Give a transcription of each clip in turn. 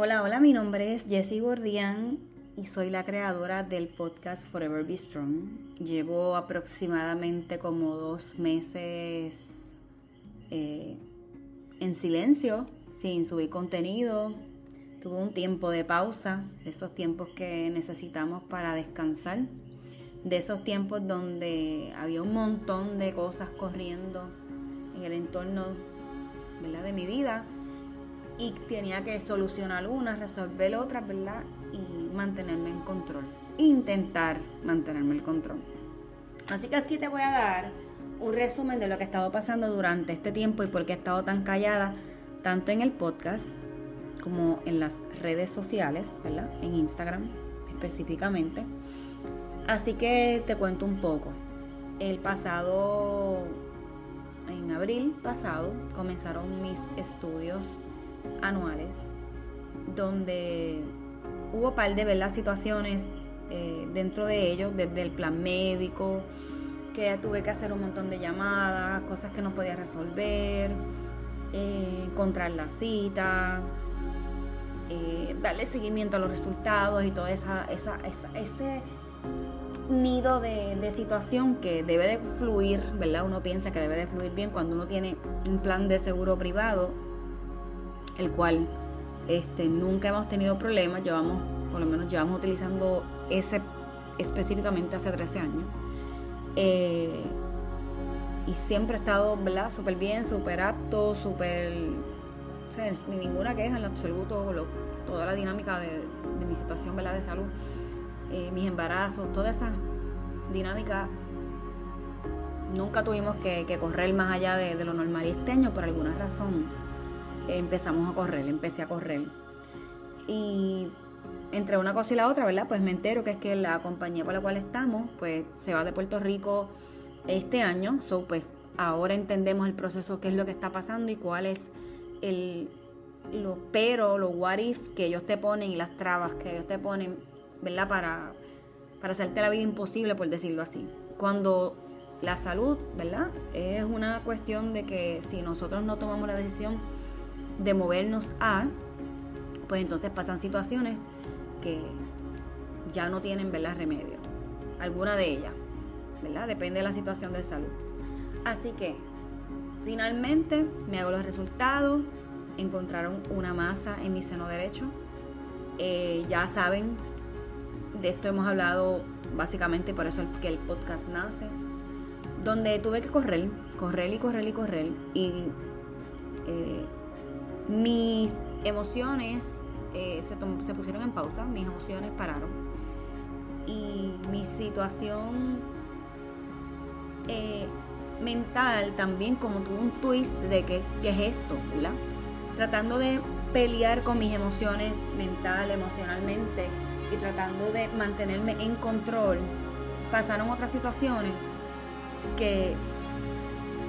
Hola, hola, mi nombre es Jessie Gordian y soy la creadora del podcast Forever Be Strong. Llevo aproximadamente como dos meses eh, en silencio, sin subir contenido. Tuve un tiempo de pausa, de esos tiempos que necesitamos para descansar, de esos tiempos donde había un montón de cosas corriendo en el entorno ¿verdad? de mi vida y tenía que solucionar una, resolver otra, ¿verdad? Y mantenerme en control. Intentar mantenerme en control. Así que aquí te voy a dar un resumen de lo que ha estado pasando durante este tiempo y por qué he estado tan callada, tanto en el podcast como en las redes sociales, ¿verdad? En Instagram específicamente. Así que te cuento un poco. El pasado, en abril pasado, comenzaron mis estudios anuales donde hubo par de ¿verdad? situaciones eh, dentro de ellos, desde el plan médico, que tuve que hacer un montón de llamadas, cosas que no podía resolver, eh, encontrar la cita, eh, darle seguimiento a los resultados y todo esa, esa, ese nido de, de, situación que debe de fluir, ¿verdad? Uno piensa que debe de fluir bien cuando uno tiene un plan de seguro privado el cual este, nunca hemos tenido problemas, llevamos, por lo menos llevamos utilizando ese específicamente hace 13 años. Eh, y siempre he estado. Súper bien, súper apto, súper... O sea, ni ninguna queja en absoluto, toda la dinámica de, mi situación. De salud, eh, mis embarazos, toda esa dinámica nunca tuvimos que, correr más allá de, de, lo normal. Y este año, por alguna razón, empezamos a correr, empecé a correr. Y entre una cosa y la otra, ¿verdad? Pues me entero que es que la compañía por la cual estamos, pues se va de Puerto Rico este año. So, pues ahora entendemos el proceso, qué es lo que está pasando y cuál es el, los pero, los what if que ellos te ponen y las trabas que ellos te ponen, ¿verdad? Para, para hacerte la vida imposible, por decirlo así. Cuando la salud, ¿verdad? Es una cuestión de que si nosotros no tomamos la decisión, de movernos a, pues entonces pasan situaciones que ya no tienen, ¿verdad? Remedio. Alguna de ellas, ¿verdad? Depende de la situación de salud. Así que, finalmente, me hago los resultados. Encontraron una masa en mi seno derecho. Eh, ya saben, de esto hemos hablado básicamente por eso que el podcast nace. Donde tuve que correr, correr y correr y correr. Y eh, mis emociones eh, se, se pusieron en pausa, mis emociones pararon. Y mi situación eh, mental también como tuvo un twist de que, ¿qué es esto? ¿verdad? Tratando de pelear con mis emociones mental, emocionalmente y tratando de mantenerme en control, pasaron otras situaciones que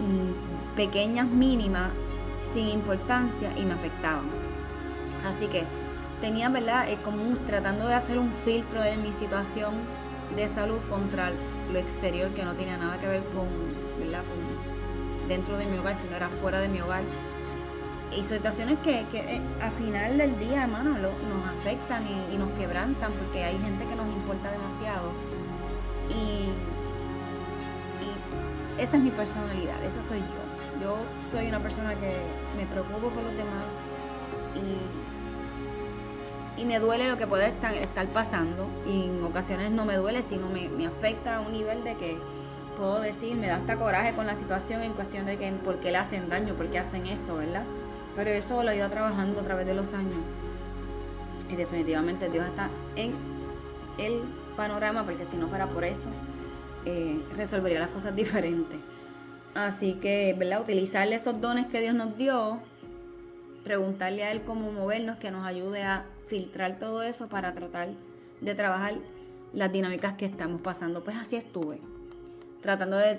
mm, pequeñas, mínimas, sin importancia y me afectaban. Así que tenía, ¿verdad? Eh, como tratando de hacer un filtro de mi situación de salud contra lo exterior que no tenía nada que ver con, ¿verdad? Con dentro de mi hogar, sino era fuera de mi hogar. Y situaciones que, que eh, al final del día, hermano, nos afectan y, nos quebrantan porque hay gente que nos importa demasiado. Y, y esa es mi personalidad, esa soy yo. Yo soy una persona que me preocupo por los demás y, y me duele lo que puede estar, pasando. Y en ocasiones no me duele, sino me, me afecta a un nivel de que puedo decir, me da hasta coraje con la situación en cuestión de que por qué le hacen daño, por qué hacen esto, ¿verdad? Pero eso lo he ido trabajando a través de los años. Y definitivamente Dios está en el panorama, porque si no fuera por eso, eh, resolvería las cosas diferentes. Así que, ¿verdad? Utilizarle esos dones que Dios nos dio, preguntarle a Él cómo movernos, que nos ayude a filtrar todo eso para tratar de trabajar las dinámicas que estamos pasando. Pues así estuve, tratando de,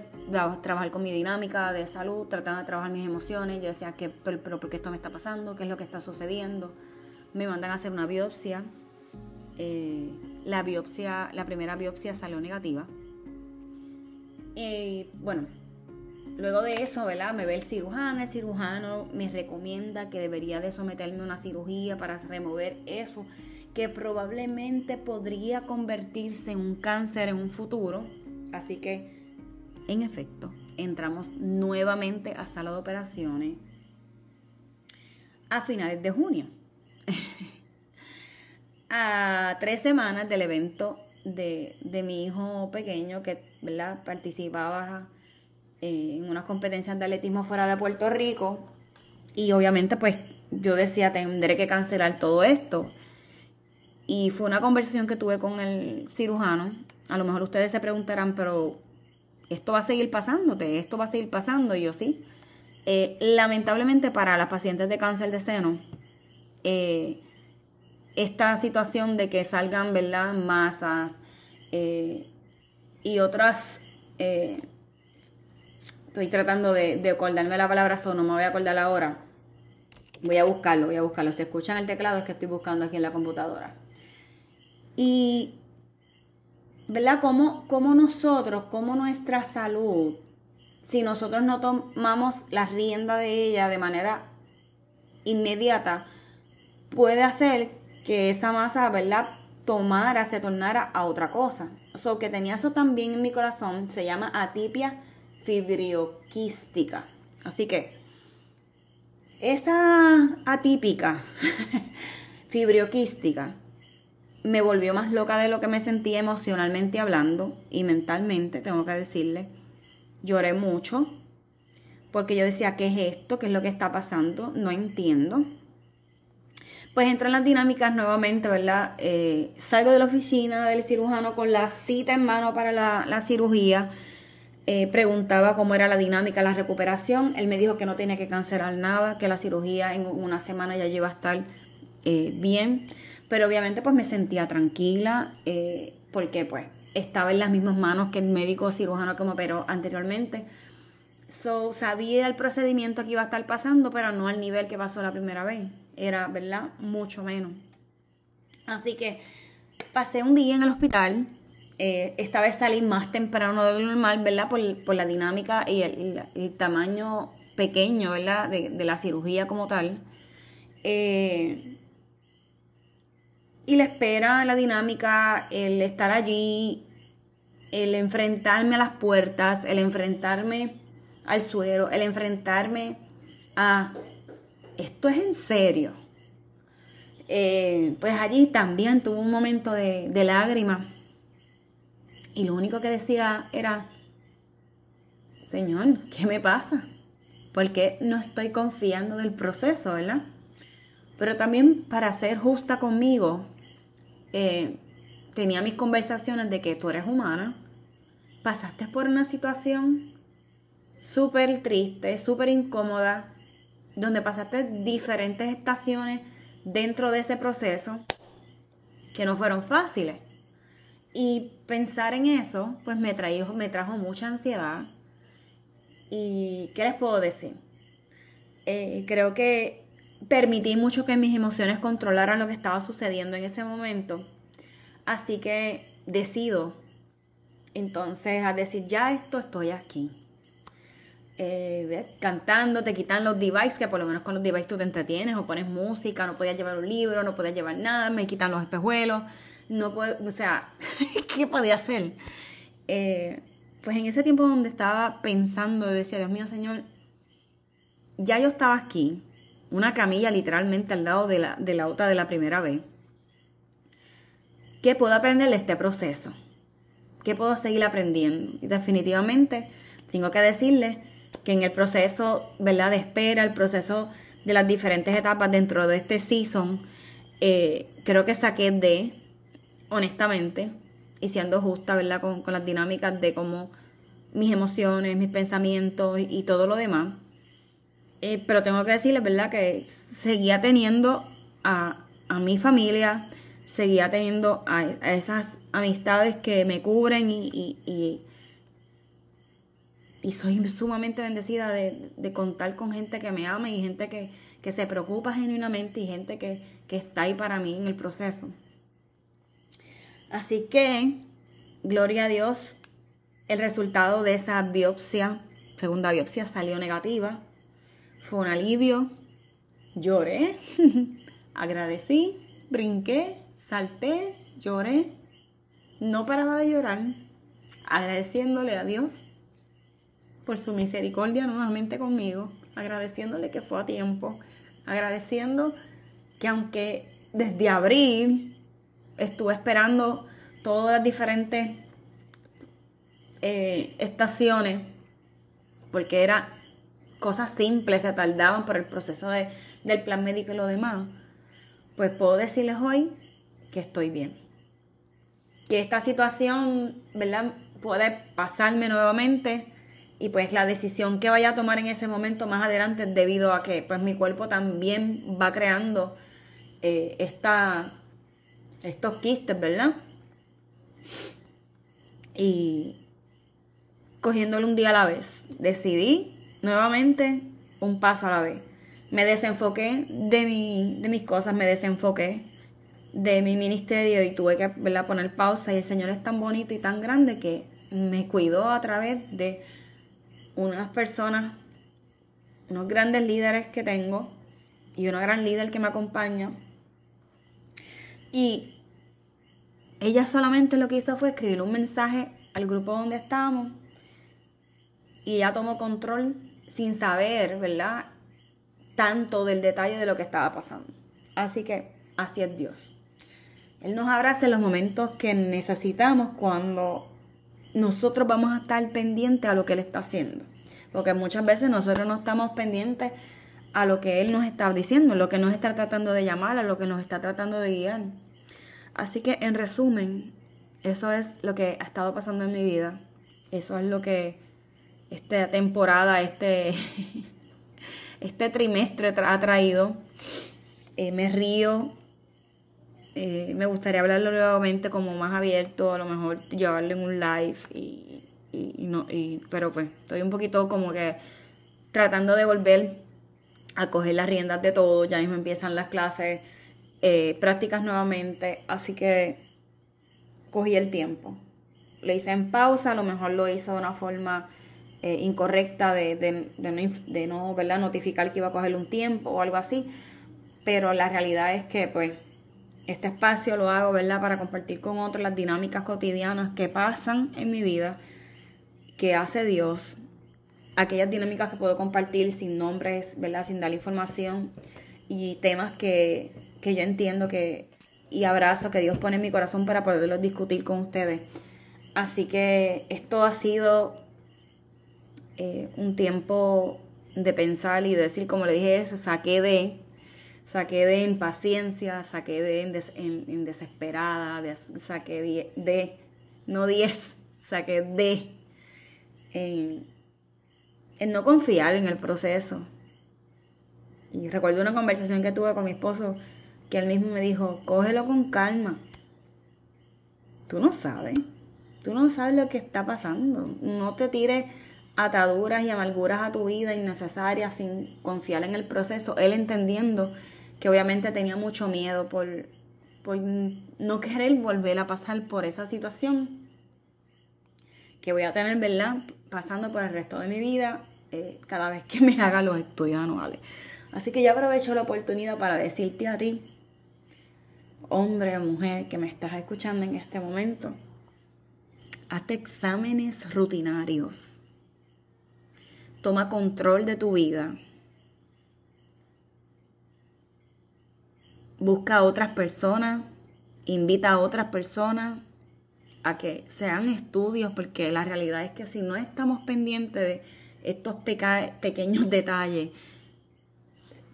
trabajar con mi dinámica de salud, tratando de trabajar mis emociones. Yo decía, ¿qué, pero, ¿por qué esto me está pasando? ¿Qué es lo que está sucediendo? Me mandan a hacer una biopsia. Eh, la biopsia, la primera biopsia salió negativa. Y bueno, Luego de eso, ¿verdad? Me ve el cirujano, el cirujano me recomienda que debería de someterme a una cirugía para remover eso, que probablemente podría convertirse en un cáncer en un futuro. Así que, en efecto, entramos nuevamente a sala de operaciones a finales de junio. a tres semanas del evento de, de mi hijo pequeño que ¿verdad? participaba eh, en unas competencias de atletismo fuera de Puerto Rico. Y obviamente pues yo decía tendré que cancelar todo esto. Y fue una conversación que tuve con el cirujano. A lo mejor ustedes se preguntarán pero esto va a seguir pasándote esto va a seguir pasando. Y yo sí. Eh, lamentablemente para las pacientes de cáncer de seno eh, esta situación de que salgan verdad masas y otras Estoy tratando de, acordarme la palabra so, no me voy a acordar ahora. Voy a buscarlo, voy a buscarlo. Si escuchan el teclado es que estoy buscando aquí en la computadora. Y, ¿verdad? Como, como nosotros, como nuestra salud, si nosotros no tomamos la rienda de ella de manera inmediata, puede hacer que esa masa, ¿verdad? Tomara, se tornara a otra cosa. O sea, que tenía eso también en mi corazón, se llama atipia fibrioquística. Así que esa atípica fibrioquística me volvió más loca de lo que me sentía emocionalmente hablando y mentalmente, tengo que decirle. Lloré mucho porque yo decía, ¿qué es esto? ¿Qué es lo que está pasando? No entiendo. Pues entran las dinámicas nuevamente, ¿verdad? Eh, salgo de la oficina del cirujano con la cita en mano para la cirugía eh, preguntaba cómo era la dinámica, la recuperación. Él me dijo que no tenía que cancelar nada, que la cirugía en una semana ya lleva a estar eh, bien. Pero obviamente pues me sentía tranquila eh, porque pues estaba en las mismas manos que el médico cirujano que me operó anteriormente. So, sabía el procedimiento que iba a estar pasando, pero no al nivel que pasó la primera vez. Era, ¿verdad? Mucho menos. Así que pasé un día en el hospital eh, esta vez salí más temprano de lo normal, ¿verdad? Por, la dinámica y el, tamaño pequeño, ¿verdad? De, la cirugía como tal. Eh, y la espera, la dinámica, el estar allí, el enfrentarme a las puertas, el enfrentarme al suero, el enfrentarme a esto es en serio. Eh, pues allí también tuve un momento de, de lágrimas y lo único que decía era, Señor, ¿qué me pasa? Porque no estoy confiando del proceso, ¿verdad? Pero también para ser justa conmigo, eh, tenía mis conversaciones de que tú eres humana, pasaste por una situación súper triste, súper incómoda, donde pasaste diferentes estaciones dentro de ese proceso que no fueron fáciles. Y pensar en eso, pues me, trajo, me trajo mucha ansiedad. ¿Y qué les puedo decir? Eh, creo que permití mucho que mis emociones controlaran lo que estaba sucediendo en ese momento. Así que decido entonces a decir, ya esto estoy aquí. Eh, cantando, te quitan los devices, que por lo menos con los devices tú te entretienes o pones música, no podías llevar un libro, no podías llevar nada, me quitan los espejuelos, no puedo, o sea, ¿qué podía hacer? Eh, pues en ese tiempo donde estaba pensando, decía, Dios mío, Señor, ya yo estaba aquí, una camilla literalmente al lado de la, de la otra de la primera vez. ¿Qué puedo aprender de este proceso? ¿Qué puedo seguir aprendiendo? Y definitivamente tengo que decirle que en el proceso, ¿verdad? De espera, el proceso de las diferentes etapas dentro de este season, eh, creo que saqué de, honestamente, y siendo justa, ¿verdad? Con, las dinámicas de cómo mis emociones, mis pensamientos y todo lo demás eh, pero tengo que decirles, ¿verdad? Que seguía teniendo a, mi familia, seguía teniendo a, esas amistades que me cubren y, y, soy sumamente bendecida de, contar con gente que me ama y gente que, se preocupa genuinamente y gente que, que está ahí para mí en el proceso. Así que, gloria a Dios, el resultado de esa biopsia, segunda biopsia, salió negativa. Fue un alivio. Lloré, agradecí, brinqué, salté, lloré. No paraba de llorar, agradeciéndole a Dios por su misericordia nuevamente conmigo, agradeciéndole que fue a tiempo, agradeciendo que aunque desde abril estuve esperando todas las diferentes eh, estaciones, porque era cosas simples se tardaban por el proceso de, del plan médico y lo demás, pues puedo decirles hoy que estoy bien. Que esta situación, ¿verdad? Puede pasarme nuevamente y pues la decisión que vaya a tomar en ese momento más adelante debido a que pues mi cuerpo también va creando eh, esta, estos quistes, ¿verdad? Y cogiéndolo un día a la vez, decidí nuevamente un paso a la vez. Me desenfoqué de, mi, de mis cosas, me desenfoqué de mi ministerio y tuve que poner pausa y el Señor es tan bonito y tan grande que me cuidó a través de unas personas, unos grandes líderes que tengo y una gran líder que me acompaña. Y ella solamente lo que hizo fue escribir un mensaje al grupo donde estábamos y ella tomó control sin saber, ¿verdad? Tanto del detalle de lo que estaba pasando. Así que así es Dios. Él nos abraza en los momentos que necesitamos cuando nosotros vamos a estar pendientes a lo que Él está haciendo. Porque muchas veces nosotros no estamos pendientes a lo que Él nos está diciendo, lo que nos está tratando de llamar, a lo que nos está tratando de guiar. Así que en resumen, eso es lo que ha estado pasando en mi vida. Eso es lo que esta temporada, este, este trimestre ha traído. Eh, me río. Eh, me gustaría hablarlo nuevamente como más abierto, a lo mejor llevarlo en un live y, no, pero pues estoy un poquito como que tratando de volver a coger las riendas de todo, ya mismo empiezan las clases, eh, prácticas nuevamente, así que cogí el tiempo. Lo hice en pausa, a lo mejor lo hice de una forma eh, incorrecta de, de, de, no, ¿verdad? notificar que iba a coger un tiempo o algo así. Pero la realidad es que pues este espacio lo hago ¿verdad? para compartir con otros las dinámicas cotidianas que pasan en mi vida, que hace Dios, aquellas dinámicas que puedo compartir sin nombres, ¿verdad? sin dar información y temas que, que yo entiendo que y abrazo que Dios pone en mi corazón para poderlos discutir con ustedes. Así que esto ha sido eh, un tiempo de pensar y decir, como le dije, saqué de, saqué de impaciencia, saqué de en, desesperada, saqué de, no 10, saqué de en no confiar en el proceso. Y recuerdo una conversación que tuve con mi esposo que él mismo me dijo, cógelo con calma. Tú no sabes, tú no sabes lo que está pasando. No te tires ataduras y amarguras a tu vida innecesarias sin confiar en el proceso. Él entendiendo que obviamente tenía mucho miedo por, por no querer volver a pasar por esa situación que voy a tener, ¿verdad? Pasando por el resto de mi vida eh, cada vez que me haga los estudios anuales. Así que yo aprovecho la oportunidad para decirte a ti, hombre o mujer que me estás escuchando en este momento, hazte exámenes rutinarios. Toma control de tu vida. Busca a otras personas, invita a otras personas a que sean estudios, porque la realidad es que si no estamos pendientes de estos pequeños detalles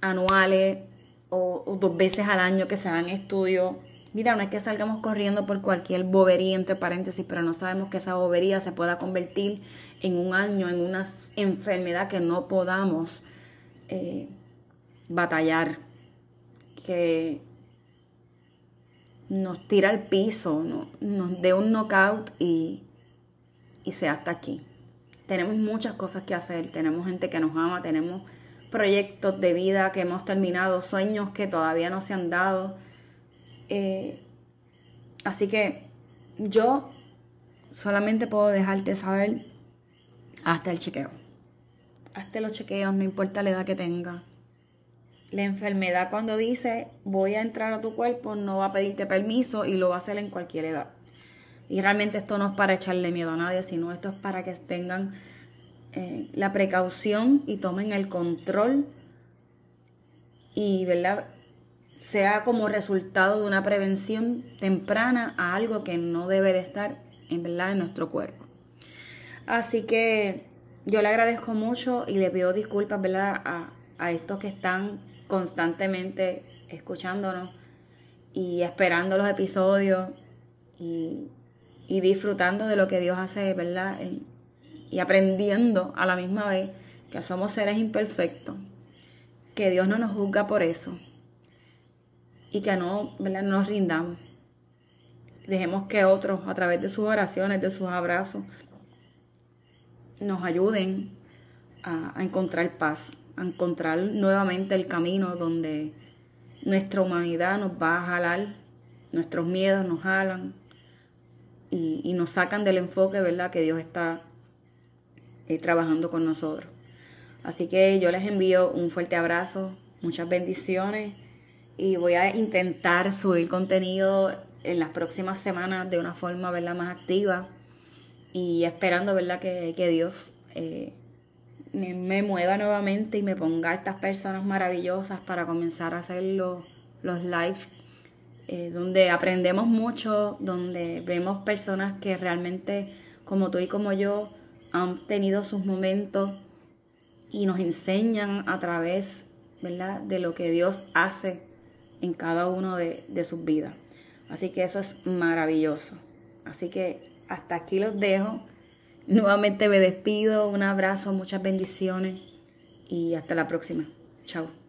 anuales o, dos veces al año que se hagan estudios, mira, no es que salgamos corriendo por cualquier bobería, entre paréntesis, pero no sabemos que esa bobería se pueda convertir en un año, en una enfermedad que no podamos eh, batallar, que nos tira al piso, nos dé un knockout y, y sea hasta aquí. Tenemos muchas cosas que hacer, tenemos gente que nos ama, tenemos proyectos de vida que hemos terminado, sueños que todavía no se han dado. Eh, así que yo solamente puedo dejarte saber hasta el chequeo. Hasta los chequeos, no importa la edad que tenga la enfermedad cuando dice voy a entrar a tu cuerpo no va a pedirte permiso y lo va a hacer en cualquier edad. Y realmente esto no es para echarle miedo a nadie, sino esto es para que tengan eh, la precaución y tomen el control y, ¿verdad? Sea como resultado de una prevención temprana a algo que no debe de estar en verdad en nuestro cuerpo. Así que yo le agradezco mucho y le pido disculpas, ¿verdad? A, a estos que están constantemente escuchándonos y esperando los episodios y, disfrutando de lo que Dios hace, ¿verdad? Y aprendiendo a la misma vez que somos seres imperfectos, que Dios no nos juzga por eso y que no, ¿verdad? no nos rindamos. Dejemos que otros, a través de sus oraciones, de sus abrazos, nos ayuden a encontrar paz a encontrar nuevamente el camino donde nuestra humanidad nos va a jalar, nuestros miedos nos jalan y, nos sacan del enfoque, ¿verdad? Que Dios está eh, trabajando con nosotros. Así que yo les envío un fuerte abrazo, muchas bendiciones y voy a intentar subir contenido en las próximas semanas de una forma, ¿verdad? Más activa y esperando, ¿verdad? Que, que Dios... Eh, me, mueva nuevamente y me ponga a estas personas maravillosas para comenzar a hacer los, los live, eh, donde aprendemos mucho, donde vemos personas que realmente, como tú y como yo, han tenido sus momentos y nos enseñan a través ¿verdad? de lo que Dios hace en cada uno de, de sus vidas. Así que eso es maravilloso. Así que hasta aquí los dejo. Nuevamente me despido, un abrazo, muchas bendiciones y hasta la próxima. Chao.